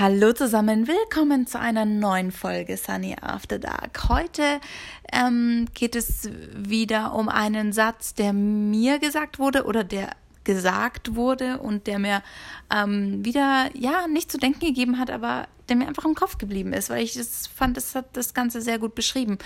Hallo zusammen, willkommen zu einer neuen Folge Sunny After Dark. Heute ähm, geht es wieder um einen Satz, der mir gesagt wurde oder der gesagt wurde und der mir ähm, wieder ja nicht zu denken gegeben hat, aber der mir einfach im Kopf geblieben ist, weil ich das fand, das hat das Ganze sehr gut beschrieben.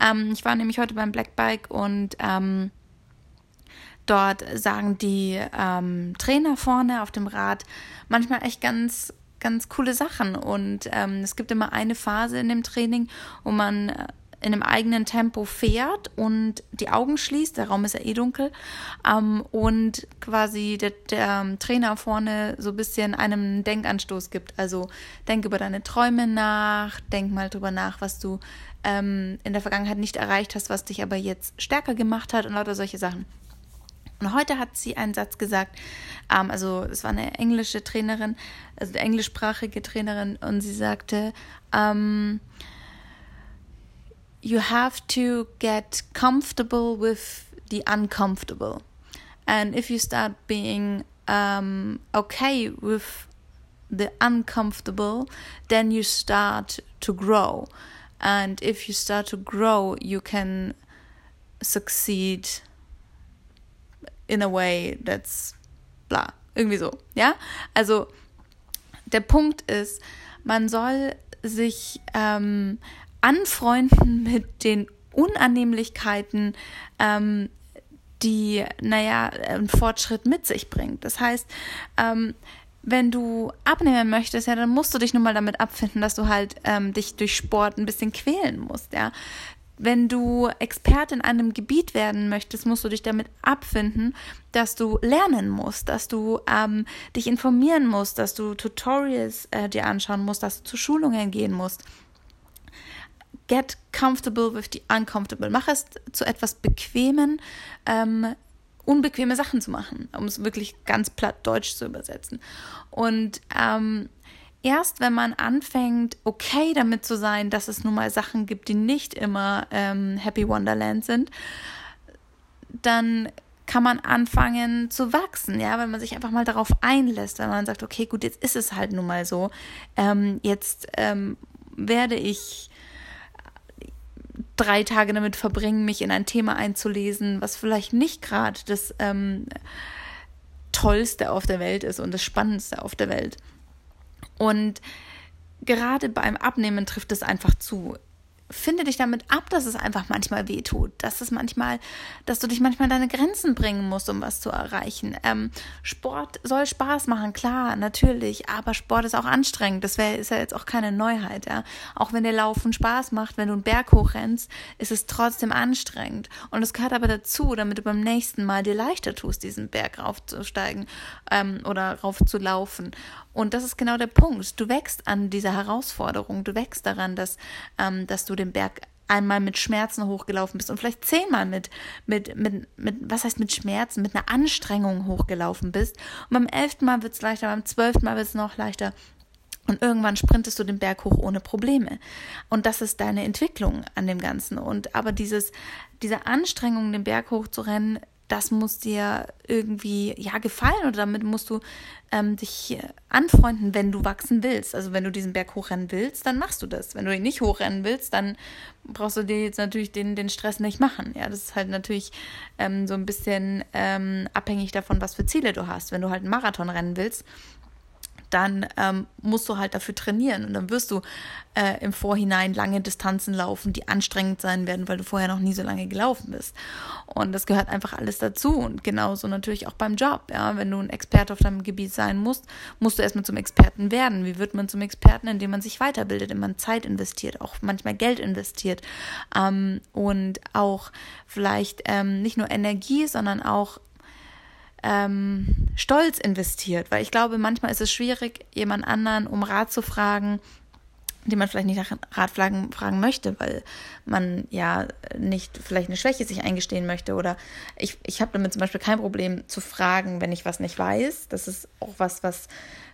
Ähm, ich war nämlich heute beim Black Bike und ähm, dort sagen die ähm, Trainer vorne auf dem Rad manchmal echt ganz ganz coole Sachen. Und ähm, es gibt immer eine Phase in dem Training, wo man äh, in einem eigenen Tempo fährt und die Augen schließt, der Raum ist ja eh dunkel, ähm, und quasi der, der ähm, Trainer vorne so ein bisschen einem Denkanstoß gibt. Also denk über deine Träume nach, denk mal drüber nach, was du ähm, in der Vergangenheit nicht erreicht hast, was dich aber jetzt stärker gemacht hat und lauter solche Sachen. Und heute hat sie einen Satz gesagt, ähm, also es war eine englische Trainerin, also eine englischsprachige Trainerin, und sie sagte, um, you have to get comfortable with the uncomfortable. And if you start being um, okay with the uncomfortable, then you start to grow. And if you start to grow, you can succeed in a way that's bla. Irgendwie so, ja? Also der Punkt ist, man soll sich ähm, anfreunden mit den Unannehmlichkeiten, ähm, die, naja, ein Fortschritt mit sich bringt. Das heißt, ähm, wenn du abnehmen möchtest, ja, dann musst du dich nun mal damit abfinden, dass du halt ähm, dich durch Sport ein bisschen quälen musst, ja wenn du Experte in einem Gebiet werden möchtest, musst du dich damit abfinden, dass du lernen musst, dass du ähm, dich informieren musst, dass du Tutorials äh, dir anschauen musst, dass du zu Schulungen gehen musst. Get comfortable with the uncomfortable. Mach es zu etwas Bequemen, ähm, unbequeme Sachen zu machen, um es wirklich ganz platt Deutsch zu übersetzen. Und ähm, erst wenn man anfängt, okay damit zu sein, dass es nun mal Sachen gibt, die nicht immer ähm, Happy Wonderland sind, dann kann man anfangen zu wachsen, ja, wenn man sich einfach mal darauf einlässt, wenn man sagt, okay, gut, jetzt ist es halt nun mal so, ähm, jetzt ähm, werde ich drei Tage damit verbringen, mich in ein Thema einzulesen, was vielleicht nicht gerade das ähm, Tollste auf der Welt ist und das Spannendste auf der Welt. Und gerade beim Abnehmen trifft es einfach zu finde dich damit ab, dass es einfach manchmal weh tut, dass es manchmal, dass du dich manchmal deine Grenzen bringen musst, um was zu erreichen. Ähm, Sport soll Spaß machen, klar, natürlich, aber Sport ist auch anstrengend. Das wäre ist ja jetzt auch keine Neuheit, ja. Auch wenn dir Laufen Spaß macht, wenn du einen Berg hochrennst, ist es trotzdem anstrengend. Und es gehört aber dazu, damit du beim nächsten Mal dir leichter tust, diesen Berg raufzusteigen ähm, oder raufzulaufen. Und das ist genau der Punkt. Du wächst an dieser Herausforderung, du wächst daran, dass, ähm, dass du den Berg einmal mit Schmerzen hochgelaufen bist und vielleicht zehnmal mit, mit, mit, mit, was heißt mit Schmerzen, mit einer Anstrengung hochgelaufen bist. Und beim elften Mal wird es leichter, beim zwölften Mal wird es noch leichter. Und irgendwann sprintest du den Berg hoch ohne Probleme. Und das ist deine Entwicklung an dem Ganzen. Und aber dieses, diese Anstrengung, den Berg hoch zu rennen, das muss dir irgendwie ja gefallen oder damit musst du ähm, dich anfreunden, wenn du wachsen willst. Also wenn du diesen Berg hochrennen willst, dann machst du das. Wenn du ihn nicht hochrennen willst, dann brauchst du dir jetzt natürlich den, den Stress nicht machen. Ja, das ist halt natürlich ähm, so ein bisschen ähm, abhängig davon, was für Ziele du hast. Wenn du halt einen Marathon rennen willst, dann ähm, musst du halt dafür trainieren und dann wirst du äh, im Vorhinein lange Distanzen laufen, die anstrengend sein werden, weil du vorher noch nie so lange gelaufen bist. Und das gehört einfach alles dazu und genauso natürlich auch beim Job. Ja, wenn du ein Experte auf deinem Gebiet sein musst, musst du erstmal zum Experten werden. Wie wird man zum Experten, indem man sich weiterbildet, indem man Zeit investiert, auch manchmal Geld investiert ähm, und auch vielleicht ähm, nicht nur Energie, sondern auch ähm, Stolz investiert, weil ich glaube, manchmal ist es schwierig, jemand anderen um Rat zu fragen, den man vielleicht nicht nach Rat fragen, möchte, weil man ja nicht vielleicht eine Schwäche sich eingestehen möchte. Oder ich, ich habe damit zum Beispiel kein Problem zu fragen, wenn ich was nicht weiß. Das ist auch was, was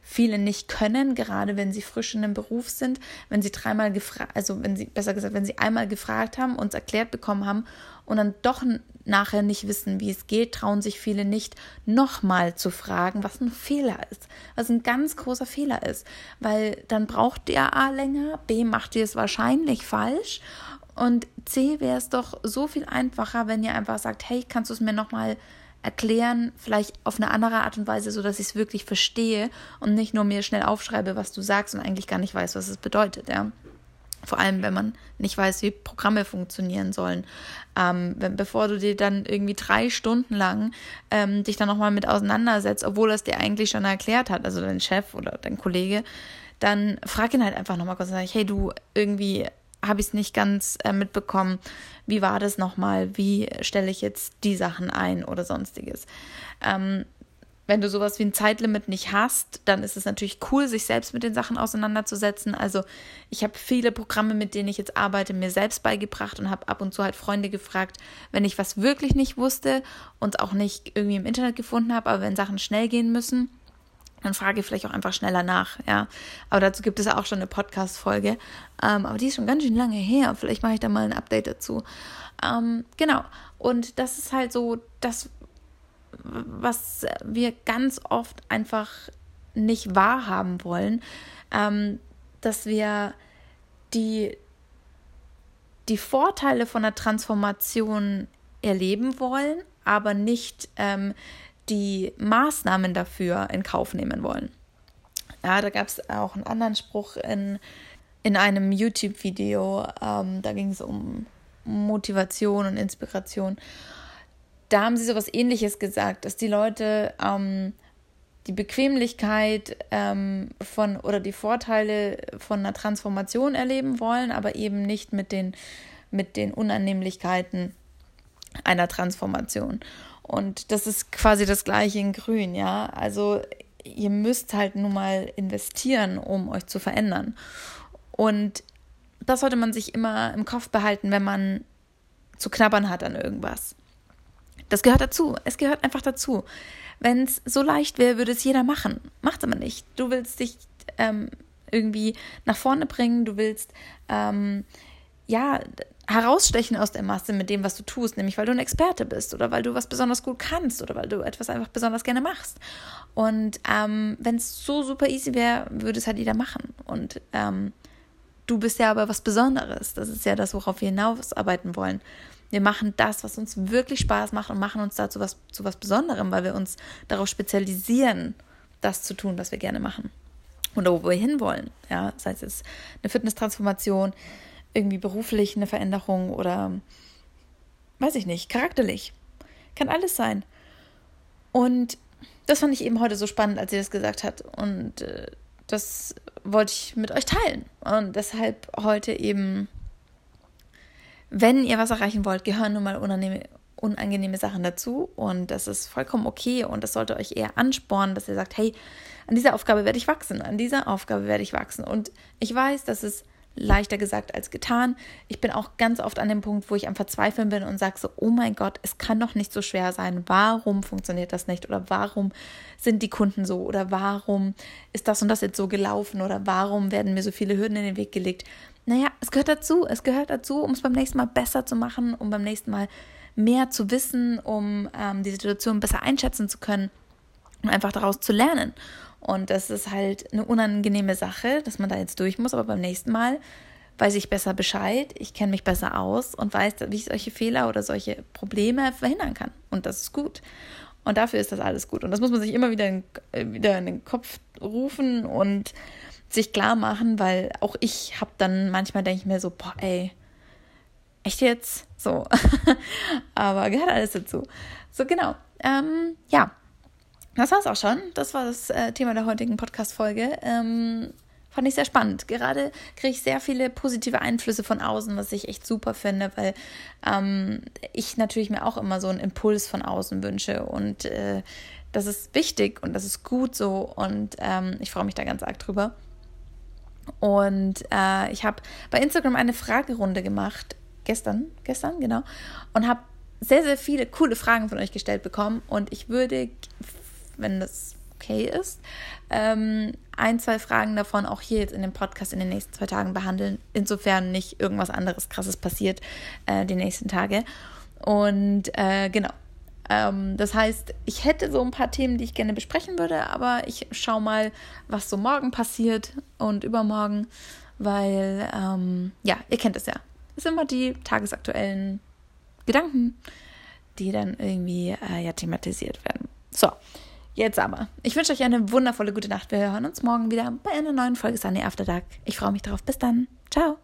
viele nicht können, gerade wenn sie frisch in einem Beruf sind, wenn sie dreimal gefragt, also wenn sie, besser gesagt, wenn sie einmal gefragt haben, uns erklärt bekommen haben und dann doch nachher nicht wissen, wie es geht, trauen sich viele nicht, nochmal zu fragen, was ein Fehler ist, was ein ganz großer Fehler ist, weil dann braucht der A länger, B macht ihr es wahrscheinlich falsch und C wäre es doch so viel einfacher, wenn ihr einfach sagt, hey, kannst du es mir nochmal erklären, vielleicht auf eine andere Art und Weise, so dass ich es wirklich verstehe und nicht nur mir schnell aufschreibe, was du sagst und eigentlich gar nicht weiß, was es bedeutet, ja. Vor allem, wenn man nicht weiß, wie Programme funktionieren sollen. Ähm, wenn, bevor du dir dann irgendwie drei Stunden lang ähm, dich dann nochmal mit auseinandersetzt, obwohl es dir eigentlich schon erklärt hat, also dein Chef oder dein Kollege, dann frag ihn halt einfach nochmal kurz und sag hey du, irgendwie habe ich es nicht ganz äh, mitbekommen. Wie war das nochmal? Wie stelle ich jetzt die Sachen ein oder sonstiges? Ähm, wenn du sowas wie ein Zeitlimit nicht hast, dann ist es natürlich cool, sich selbst mit den Sachen auseinanderzusetzen. Also ich habe viele Programme, mit denen ich jetzt arbeite, mir selbst beigebracht und habe ab und zu halt Freunde gefragt, wenn ich was wirklich nicht wusste und auch nicht irgendwie im Internet gefunden habe, aber wenn Sachen schnell gehen müssen, dann frage ich vielleicht auch einfach schneller nach, ja. Aber dazu gibt es ja auch schon eine Podcast-Folge. Ähm, aber die ist schon ganz schön lange her. Vielleicht mache ich da mal ein Update dazu. Ähm, genau. Und das ist halt so das, was wir ganz oft einfach nicht wahrhaben wollen, ähm, dass wir die, die Vorteile von der Transformation erleben wollen, aber nicht ähm, die Maßnahmen dafür in Kauf nehmen wollen. Ja, da gab es auch einen anderen Spruch in, in einem YouTube-Video, ähm, da ging es um Motivation und Inspiration. Da haben sie so was ähnliches gesagt, dass die Leute ähm, die Bequemlichkeit ähm, von oder die Vorteile von einer Transformation erleben wollen, aber eben nicht mit den, mit den Unannehmlichkeiten einer Transformation. Und das ist quasi das gleiche in Grün, ja. Also ihr müsst halt nun mal investieren, um euch zu verändern. Und das sollte man sich immer im Kopf behalten, wenn man zu knabbern hat an irgendwas. Das gehört dazu. Es gehört einfach dazu. Wenn es so leicht wäre, würde es jeder machen. Macht aber nicht. Du willst dich ähm, irgendwie nach vorne bringen. Du willst ähm, ja herausstechen aus der Masse mit dem, was du tust, nämlich weil du ein Experte bist oder weil du was besonders gut kannst oder weil du etwas einfach besonders gerne machst. Und ähm, wenn es so super easy wäre, würde es halt jeder machen. Und ähm, du bist ja aber was Besonderes. Das ist ja das, worauf wir hinausarbeiten wollen. Wir machen das, was uns wirklich Spaß macht und machen uns dazu was, zu was Besonderem, weil wir uns darauf spezialisieren, das zu tun, was wir gerne machen. Oder wo wir hinwollen. Ja, sei es eine Fitnesstransformation, irgendwie beruflich eine Veränderung oder weiß ich nicht, charakterlich. Kann alles sein. Und das fand ich eben heute so spannend, als sie das gesagt hat. Und äh, das wollte ich mit euch teilen. Und deshalb heute eben, wenn ihr was erreichen wollt, gehören nun mal unangenehme, unangenehme Sachen dazu. Und das ist vollkommen okay. Und das sollte euch eher anspornen, dass ihr sagt, hey, an dieser Aufgabe werde ich wachsen, an dieser Aufgabe werde ich wachsen. Und ich weiß, dass es leichter gesagt als getan. Ich bin auch ganz oft an dem Punkt, wo ich am Verzweifeln bin und sage so, oh mein Gott, es kann doch nicht so schwer sein. Warum funktioniert das nicht? Oder warum sind die Kunden so? Oder warum ist das und das jetzt so gelaufen? Oder warum werden mir so viele Hürden in den Weg gelegt? Naja, es gehört dazu. Es gehört dazu, um es beim nächsten Mal besser zu machen, um beim nächsten Mal mehr zu wissen, um ähm, die Situation besser einschätzen zu können und einfach daraus zu lernen. Und das ist halt eine unangenehme Sache, dass man da jetzt durch muss, aber beim nächsten Mal weiß ich besser Bescheid, ich kenne mich besser aus und weiß, wie ich solche Fehler oder solche Probleme verhindern kann. Und das ist gut. Und dafür ist das alles gut. Und das muss man sich immer wieder in, äh, wieder in den Kopf rufen und sich klar machen, weil auch ich habe dann manchmal denke ich mir so, boah, ey, echt jetzt? So. Aber gehört alles dazu. So, genau. Ähm, ja, das war es auch schon. Das war das äh, Thema der heutigen Podcast-Folge. Ähm, fand ich sehr spannend. Gerade kriege ich sehr viele positive Einflüsse von außen, was ich echt super finde, weil ähm, ich natürlich mir auch immer so einen Impuls von außen wünsche und äh, das ist wichtig und das ist gut so und ähm, ich freue mich da ganz arg drüber. Und äh, ich habe bei Instagram eine Fragerunde gemacht, gestern, gestern, genau, und habe sehr, sehr viele coole Fragen von euch gestellt bekommen und ich würde wenn das okay ist, ähm, ein, zwei Fragen davon auch hier jetzt in dem Podcast in den nächsten zwei Tagen behandeln, insofern nicht irgendwas anderes Krasses passiert äh, die nächsten Tage. Und äh, genau. Ähm, das heißt, ich hätte so ein paar Themen, die ich gerne besprechen würde, aber ich schaue mal, was so morgen passiert und übermorgen, weil, ähm, ja, ihr kennt es ja. Es sind immer die tagesaktuellen Gedanken, die dann irgendwie äh, ja thematisiert werden. So, jetzt aber. Ich wünsche euch eine wundervolle gute Nacht. Wir hören uns morgen wieder bei einer neuen Folge Sunny After Dark. Ich freue mich drauf. Bis dann. Ciao.